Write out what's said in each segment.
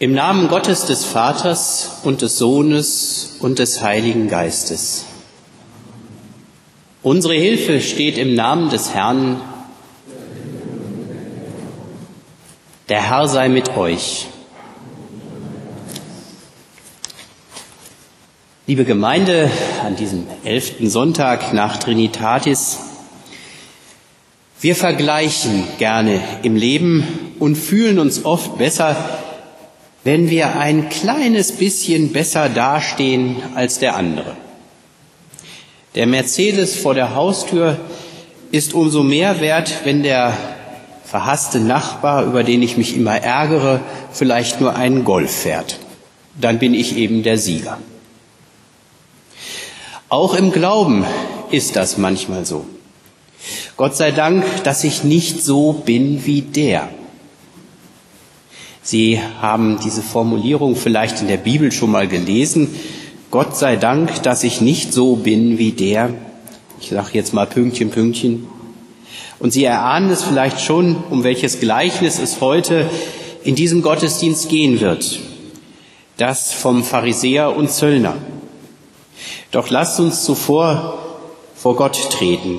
Im Namen Gottes des Vaters und des Sohnes und des Heiligen Geistes. Unsere Hilfe steht im Namen des Herrn. Der Herr sei mit euch. Liebe Gemeinde, an diesem elften Sonntag nach Trinitatis, wir vergleichen gerne im Leben und fühlen uns oft besser, wenn wir ein kleines bisschen besser dastehen als der andere. Der Mercedes vor der Haustür ist umso mehr wert, wenn der verhasste Nachbar, über den ich mich immer ärgere, vielleicht nur einen Golf fährt. Dann bin ich eben der Sieger. Auch im Glauben ist das manchmal so. Gott sei Dank, dass ich nicht so bin wie der. Sie haben diese Formulierung vielleicht in der Bibel schon mal gelesen. Gott sei Dank, dass ich nicht so bin wie der. Ich sage jetzt mal Pünktchen, Pünktchen. Und Sie erahnen es vielleicht schon, um welches Gleichnis es heute in diesem Gottesdienst gehen wird. Das vom Pharisäer und Zöllner. Doch lasst uns zuvor vor Gott treten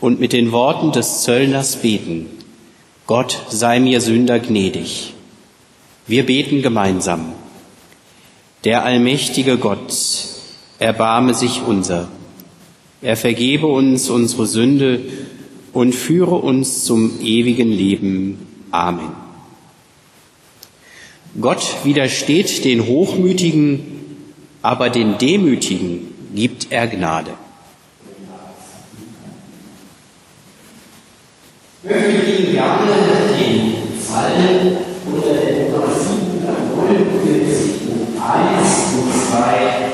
und mit den Worten des Zöllners beten. Gott sei mir Sünder gnädig. Wir beten gemeinsam. Der allmächtige Gott, erbarme sich unser. Er vergebe uns unsere Sünde und führe uns zum ewigen Leben. Amen. Gott widersteht den Hochmütigen, aber den Demütigen gibt er Gnade. Möchte Ihnen gerne den Psalm unter der Nummer 749 und 1 und 2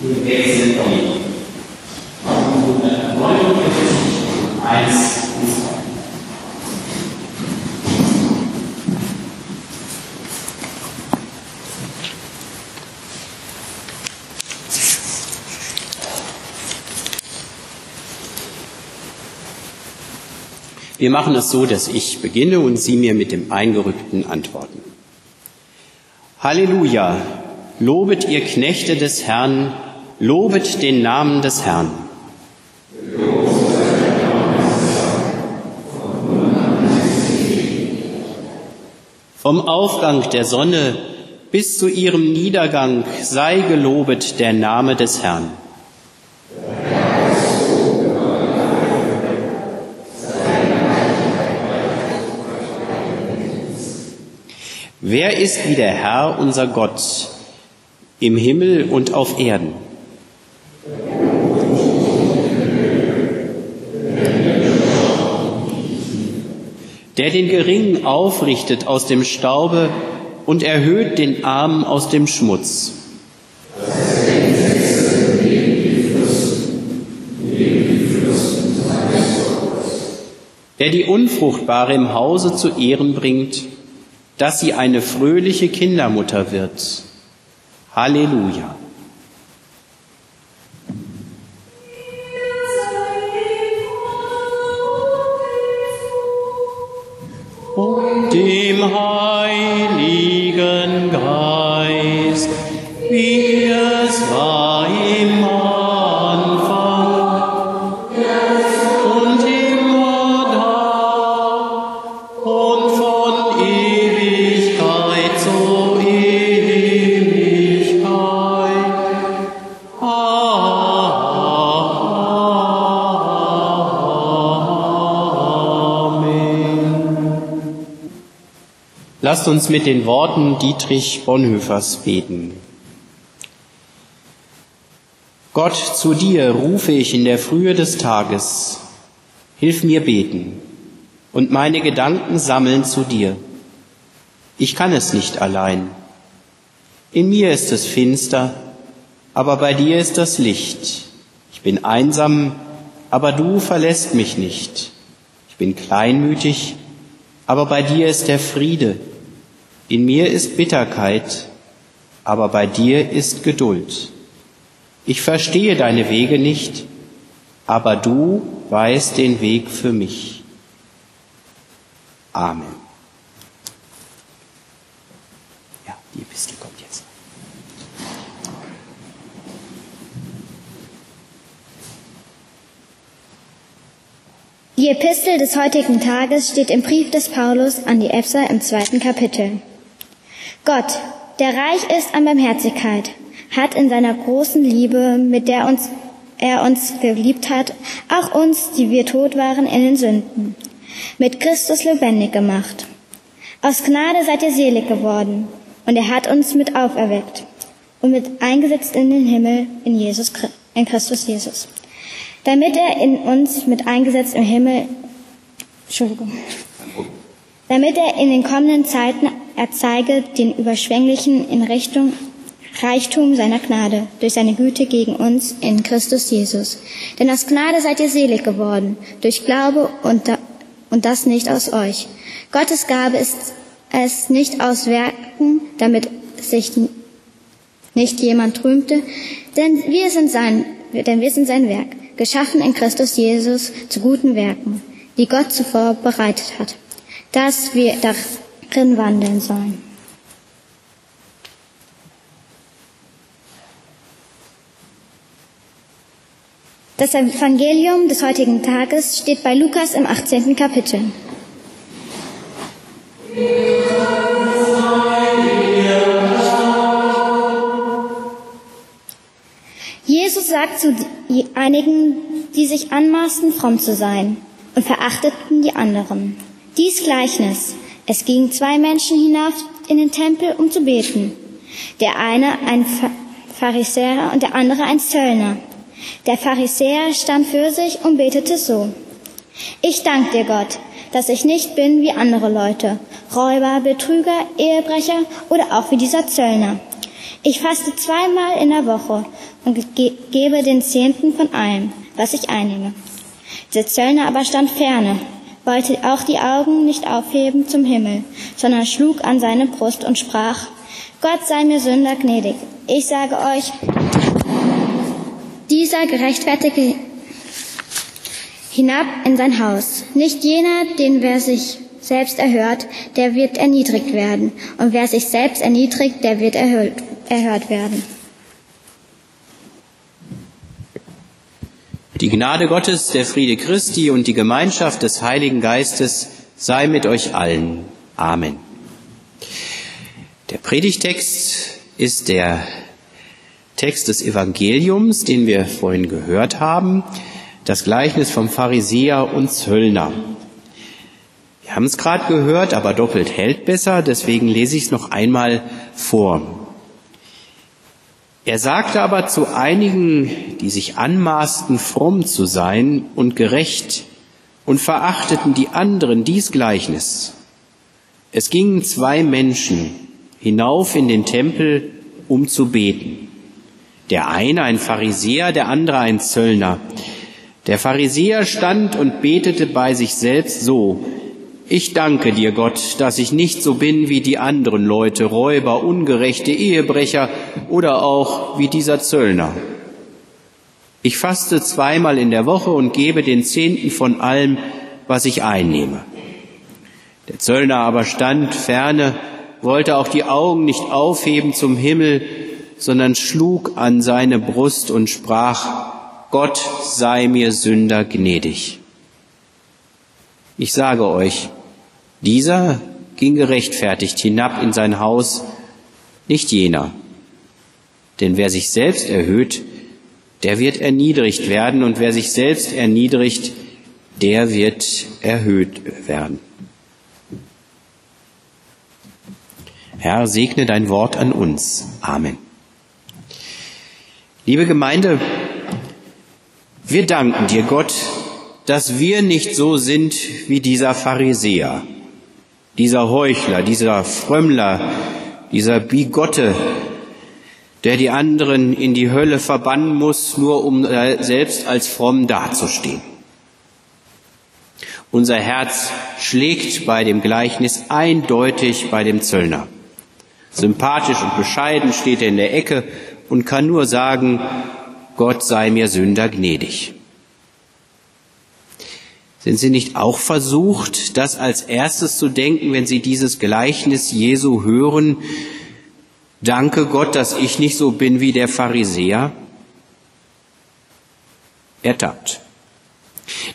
im Wechsel geben. 749 und 1 und 2. Wir machen es so, dass ich beginne und Sie mir mit dem Eingerückten antworten. Halleluja! Lobet ihr Knechte des Herrn, lobet den Namen des Herrn. Vom Aufgang der Sonne bis zu ihrem Niedergang sei gelobet der Name des Herrn. Wer ist wie der Herr, unser Gott, im Himmel und auf Erden? Der den Geringen aufrichtet aus dem Staube und erhöht den Armen aus dem Schmutz. Der die Unfruchtbare im Hause zu Ehren bringt dass sie eine fröhliche Kindermutter wird. Halleluja. Und dem Heiligen Geist, wie es war Lasst uns mit den Worten Dietrich Bonhoeffers beten. Gott, zu dir rufe ich in der Frühe des Tages. Hilf mir beten und meine Gedanken sammeln zu dir. Ich kann es nicht allein. In mir ist es finster, aber bei dir ist das Licht. Ich bin einsam, aber du verlässt mich nicht. Ich bin kleinmütig, aber bei dir ist der Friede. In mir ist Bitterkeit, aber bei dir ist Geduld. Ich verstehe deine Wege nicht, aber du weißt den Weg für mich. Amen. Die Epistel kommt jetzt. Die Epistel des heutigen Tages steht im Brief des Paulus an die Epser im zweiten Kapitel. Gott, der reich ist an Barmherzigkeit, hat in seiner großen Liebe, mit der uns, er uns geliebt hat, auch uns, die wir tot waren in den Sünden, mit Christus lebendig gemacht. Aus Gnade seid ihr selig geworden, und er hat uns mit auferweckt und mit eingesetzt in den Himmel in Jesus, in Christus Jesus damit er in uns mit eingesetzt im Himmel, Entschuldigung, damit er in den kommenden Zeiten erzeige den überschwänglichen in Richtung Reichtum seiner Gnade durch seine Güte gegen uns in Christus Jesus. Denn aus Gnade seid ihr selig geworden, durch Glaube und, da, und das nicht aus euch. Gottes Gabe ist es nicht aus Werken, damit sich nicht jemand rühmte, denn wir sind sein, denn wir sind sein Werk geschaffen in Christus Jesus zu guten Werken, die Gott zuvor bereitet hat, dass wir darin wandeln sollen. Das Evangelium des heutigen Tages steht bei Lukas im 18. Kapitel. Jesus sagt zu einigen, die sich anmaßen, fromm zu sein und verachteten die anderen. Dies Gleichnis. Es gingen zwei Menschen hinauf in den Tempel, um zu beten. Der eine ein Pharisäer und der andere ein Zöllner. Der Pharisäer stand für sich und betete so. Ich danke dir, Gott, dass ich nicht bin wie andere Leute, Räuber, Betrüger, Ehebrecher oder auch wie dieser Zöllner. Ich faste zweimal in der Woche und ge gebe den Zehnten von allem, was ich einnehme. Der Zöllner aber stand ferne, wollte auch die Augen nicht aufheben zum Himmel, sondern schlug an seine Brust und sprach, Gott sei mir Sünder gnädig. Ich sage euch, dieser Gerechtfertigte hinab in sein Haus. Nicht jener, den wer sich selbst erhört, der wird erniedrigt werden. Und wer sich selbst erniedrigt, der wird erhört, erhört werden. Die Gnade Gottes, der Friede Christi und die Gemeinschaft des Heiligen Geistes sei mit euch allen. Amen. Der Predigtext ist der Text des Evangeliums, den wir vorhin gehört haben, das Gleichnis vom Pharisäer und Zöllner. Wir haben es gerade gehört, aber doppelt hält besser, deswegen lese ich es noch einmal vor. Er sagte aber zu einigen, die sich anmaßten, fromm zu sein und gerecht und verachteten die anderen dies Gleichnis. Es gingen zwei Menschen hinauf in den Tempel, um zu beten. Der eine ein Pharisäer, der andere ein Zöllner. Der Pharisäer stand und betete bei sich selbst so, ich danke dir, Gott, dass ich nicht so bin wie die anderen Leute, Räuber, ungerechte Ehebrecher oder auch wie dieser Zöllner. Ich faste zweimal in der Woche und gebe den Zehnten von allem, was ich einnehme. Der Zöllner aber stand ferne, wollte auch die Augen nicht aufheben zum Himmel, sondern schlug an seine Brust und sprach, Gott sei mir Sünder gnädig. Ich sage euch, dieser ging gerechtfertigt hinab in sein Haus, nicht jener. Denn wer sich selbst erhöht, der wird erniedrigt werden, und wer sich selbst erniedrigt, der wird erhöht werden. Herr, segne dein Wort an uns. Amen. Liebe Gemeinde, wir danken dir, Gott, dass wir nicht so sind wie dieser Pharisäer, dieser Heuchler, dieser Frömmler, dieser Bigotte, der die anderen in die Hölle verbannen muss, nur um selbst als fromm dazustehen. Unser Herz schlägt bei dem Gleichnis eindeutig bei dem Zöllner. Sympathisch und bescheiden steht er in der Ecke und kann nur sagen, Gott sei mir Sünder gnädig. Sind Sie nicht auch versucht, das als erstes zu denken, wenn Sie dieses Gleichnis Jesu hören? Danke Gott, dass ich nicht so bin wie der Pharisäer. Ertappt.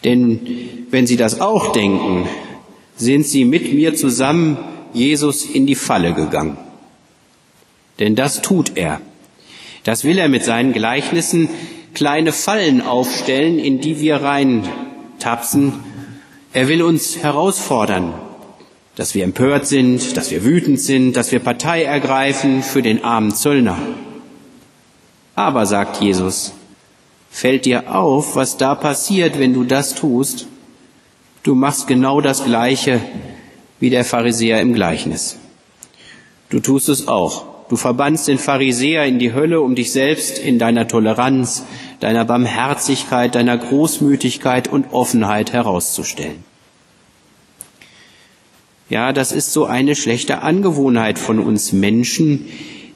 Denn wenn Sie das auch denken, sind Sie mit mir zusammen Jesus in die Falle gegangen. Denn das tut er. Das will er mit seinen Gleichnissen kleine Fallen aufstellen, in die wir reintapsen. Er will uns herausfordern, dass wir empört sind, dass wir wütend sind, dass wir Partei ergreifen für den armen Zöllner. Aber, sagt Jesus, fällt dir auf, was da passiert, wenn du das tust? Du machst genau das Gleiche wie der Pharisäer im Gleichnis. Du tust es auch. Du verbannst den Pharisäer in die Hölle, um dich selbst in deiner Toleranz, deiner Barmherzigkeit, deiner Großmütigkeit und Offenheit herauszustellen. Ja, das ist so eine schlechte Angewohnheit von uns Menschen,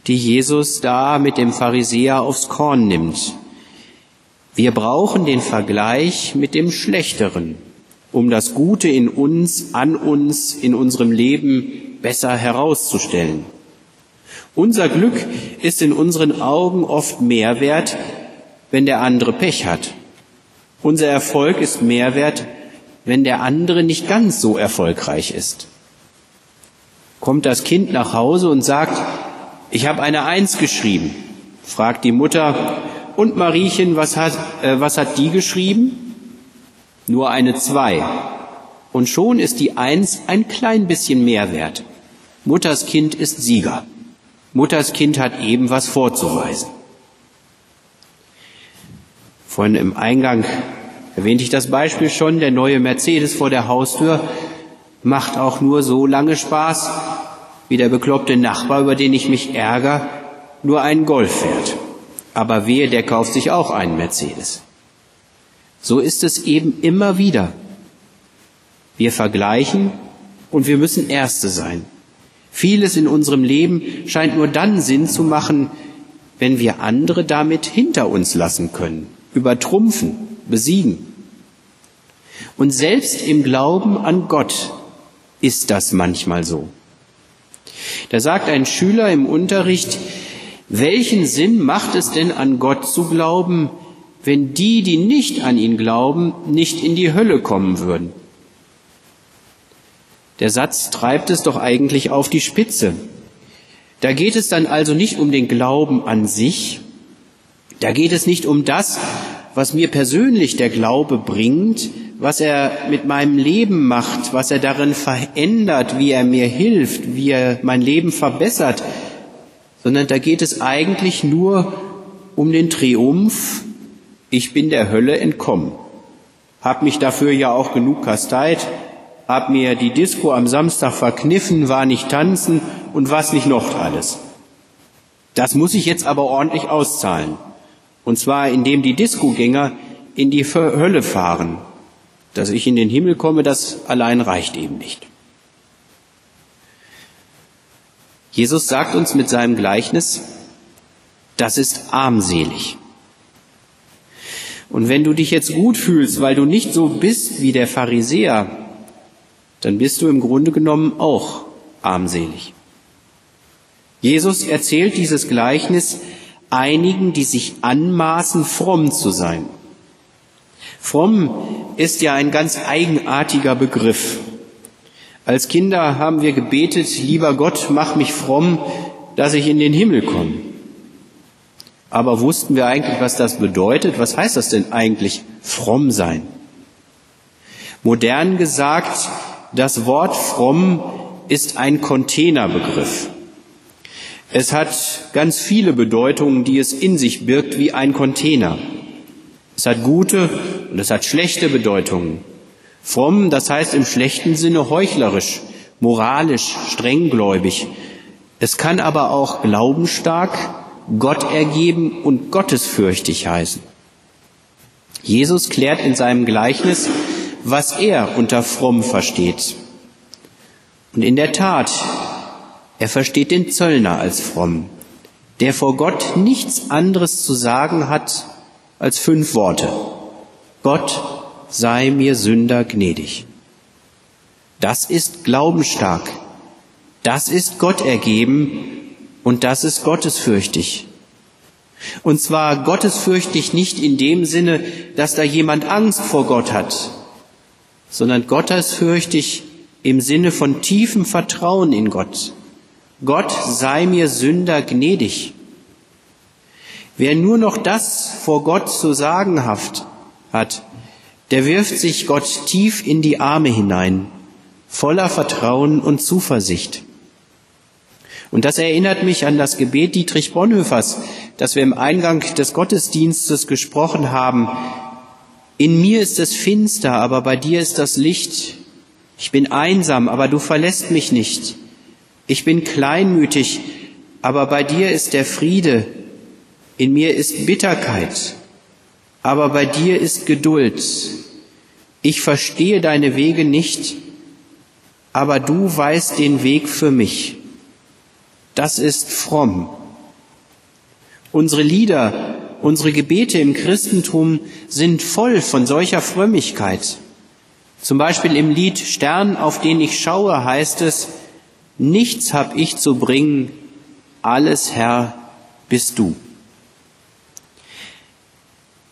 die Jesus da mit dem Pharisäer aufs Korn nimmt. Wir brauchen den Vergleich mit dem Schlechteren, um das Gute in uns, an uns, in unserem Leben besser herauszustellen. Unser Glück ist in unseren Augen oft mehr wert, wenn der andere Pech hat. Unser Erfolg ist mehr wert, wenn der andere nicht ganz so erfolgreich ist. Kommt das Kind nach Hause und sagt, ich habe eine Eins geschrieben, fragt die Mutter, und Mariechen, was hat, äh, was hat die geschrieben? Nur eine Zwei. Und schon ist die Eins ein klein bisschen mehr wert. Mutters Kind ist Sieger. Mutters Kind hat eben was vorzuweisen. Vorhin im Eingang erwähnte ich das Beispiel schon, der neue Mercedes vor der Haustür macht auch nur so lange Spaß, wie der bekloppte Nachbar, über den ich mich ärgere, nur einen Golf fährt. Aber wehe, der kauft sich auch einen Mercedes. So ist es eben immer wieder. Wir vergleichen und wir müssen Erste sein. Vieles in unserem Leben scheint nur dann Sinn zu machen, wenn wir andere damit hinter uns lassen können, übertrumpfen, besiegen. Und selbst im Glauben an Gott ist das manchmal so. Da sagt ein Schüler im Unterricht, welchen Sinn macht es denn an Gott zu glauben, wenn die, die nicht an ihn glauben, nicht in die Hölle kommen würden? Der Satz treibt es doch eigentlich auf die Spitze. Da geht es dann also nicht um den Glauben an sich, da geht es nicht um das, was mir persönlich der Glaube bringt, was er mit meinem Leben macht, was er darin verändert, wie er mir hilft, wie er mein Leben verbessert, sondern da geht es eigentlich nur um den Triumph, ich bin der Hölle entkommen, hab mich dafür ja auch genug kasteit, hab mir die Disco am Samstag verkniffen, war nicht tanzen und was nicht noch alles. Das muss ich jetzt aber ordentlich auszahlen. Und zwar indem die Discogänger in die Hölle fahren dass ich in den Himmel komme, das allein reicht eben nicht. Jesus sagt uns mit seinem Gleichnis, das ist armselig. Und wenn du dich jetzt gut fühlst, weil du nicht so bist wie der Pharisäer, dann bist du im Grunde genommen auch armselig. Jesus erzählt dieses Gleichnis einigen, die sich anmaßen, fromm zu sein. Fromm ist ja ein ganz eigenartiger Begriff. Als Kinder haben wir gebetet, lieber Gott, mach mich fromm, dass ich in den Himmel komme. Aber wussten wir eigentlich, was das bedeutet? Was heißt das denn eigentlich, fromm sein? Modern gesagt, das Wort fromm ist ein Containerbegriff. Es hat ganz viele Bedeutungen, die es in sich birgt wie ein Container. Es hat gute und es hat schlechte Bedeutungen. Fromm, das heißt im schlechten Sinne heuchlerisch, moralisch, strenggläubig. Es kann aber auch glaubensstark, Gott ergeben und gottesfürchtig heißen. Jesus klärt in seinem Gleichnis, was er unter fromm versteht. Und in der Tat, er versteht den Zöllner als fromm, der vor Gott nichts anderes zu sagen hat als fünf Worte. Gott sei mir Sünder gnädig. Das ist glaubensstark. Das ist Gott ergeben Und das ist gottesfürchtig. Und zwar gottesfürchtig nicht in dem Sinne, dass da jemand Angst vor Gott hat, sondern gottesfürchtig im Sinne von tiefem Vertrauen in Gott. Gott sei mir Sünder gnädig. Wer nur noch das vor Gott zu sagen hat, der wirft sich Gott tief in die Arme hinein, voller Vertrauen und Zuversicht. Und das erinnert mich an das Gebet Dietrich Bonhoeffers, das wir im Eingang des Gottesdienstes gesprochen haben. In mir ist es finster, aber bei dir ist das Licht. Ich bin einsam, aber du verlässt mich nicht. Ich bin kleinmütig, aber bei dir ist der Friede. In mir ist Bitterkeit, aber bei dir ist Geduld. Ich verstehe deine Wege nicht, aber du weißt den Weg für mich. Das ist fromm. Unsere Lieder, unsere Gebete im Christentum sind voll von solcher Frömmigkeit. Zum Beispiel im Lied Stern, auf den ich schaue, heißt es, nichts hab ich zu bringen, alles Herr bist du.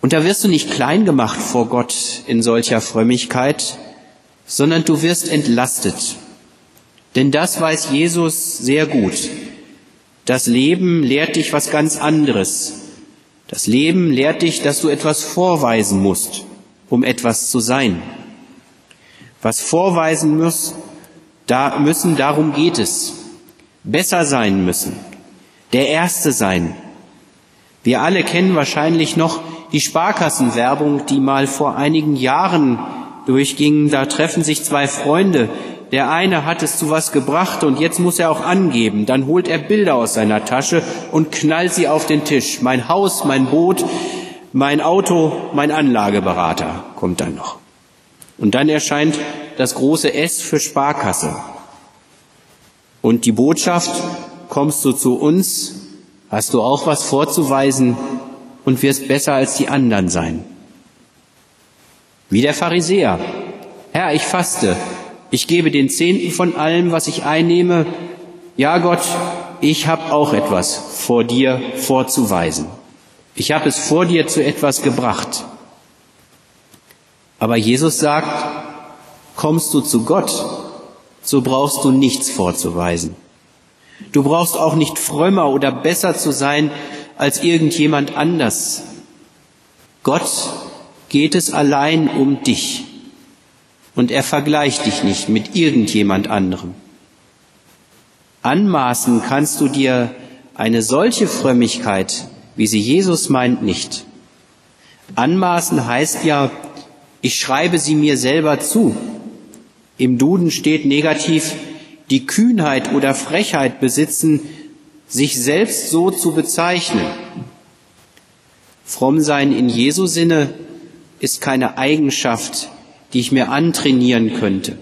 Und da wirst du nicht klein gemacht vor Gott in solcher Frömmigkeit, sondern du wirst entlastet. Denn das weiß Jesus sehr gut. Das Leben lehrt dich was ganz anderes. Das Leben lehrt dich, dass du etwas vorweisen musst, um etwas zu sein. Was vorweisen muss, da müssen, darum geht es. Besser sein müssen. Der Erste sein. Wir alle kennen wahrscheinlich noch die Sparkassenwerbung, die mal vor einigen Jahren durchging. Da treffen sich zwei Freunde, der eine hat es zu was gebracht und jetzt muss er auch angeben. Dann holt er Bilder aus seiner Tasche und knallt sie auf den Tisch. Mein Haus, mein Boot, mein Auto, mein Anlageberater kommt dann noch. Und dann erscheint das große S für Sparkasse. Und die Botschaft, kommst du zu uns, hast du auch was vorzuweisen und wirst besser als die anderen sein. Wie der Pharisäer. Herr, ich faste, ich gebe den Zehnten von allem, was ich einnehme. Ja, Gott, ich habe auch etwas vor dir vorzuweisen. Ich habe es vor dir zu etwas gebracht. Aber Jesus sagt, kommst du zu Gott, so brauchst du nichts vorzuweisen. Du brauchst auch nicht frömmer oder besser zu sein als irgendjemand anders. Gott geht es allein um dich und er vergleicht dich nicht mit irgendjemand anderem. Anmaßen kannst du dir eine solche Frömmigkeit, wie sie Jesus meint, nicht. Anmaßen heißt ja, ich schreibe sie mir selber zu. Im Duden steht negativ, die Kühnheit oder Frechheit besitzen, sich selbst so zu bezeichnen. Fromm sein in Jesu Sinne ist keine Eigenschaft, die ich mir antrainieren könnte.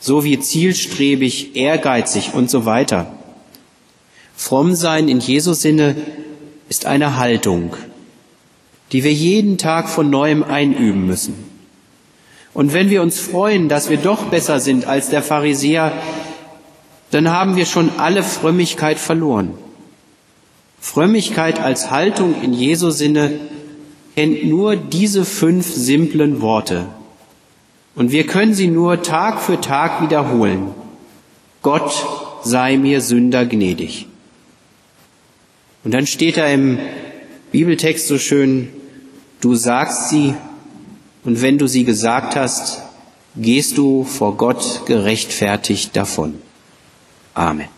So wie zielstrebig, ehrgeizig und so weiter. Fromm sein in Jesu Sinne ist eine Haltung, die wir jeden Tag von neuem einüben müssen. Und wenn wir uns freuen, dass wir doch besser sind als der Pharisäer, dann haben wir schon alle Frömmigkeit verloren. Frömmigkeit als Haltung in Jesu Sinne kennt nur diese fünf simplen Worte. Und wir können sie nur Tag für Tag wiederholen. Gott sei mir Sünder gnädig. Und dann steht da im Bibeltext so schön, du sagst sie, und wenn du sie gesagt hast, gehst du vor Gott gerechtfertigt davon. Amen.